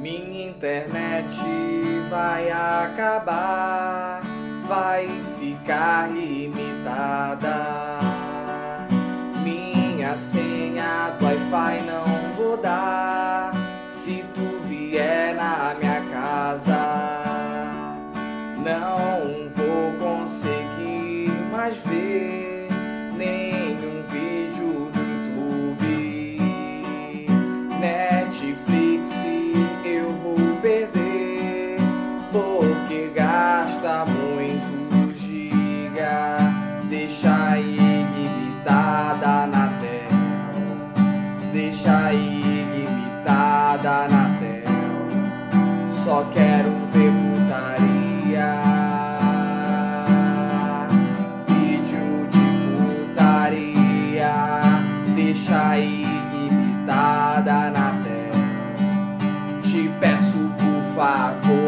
Minha internet vai acabar, vai ficar limitada. Minha senha do Wi-Fi não vou dar se tu vier na minha casa. Não vou conseguir mais ver nenhum gosta muito giga, Deixa ilimitada na tel, Deixa ilimitada na tel. Só quero ver putaria Vídeo de putaria Deixa ilimitada na tel. Te peço por favor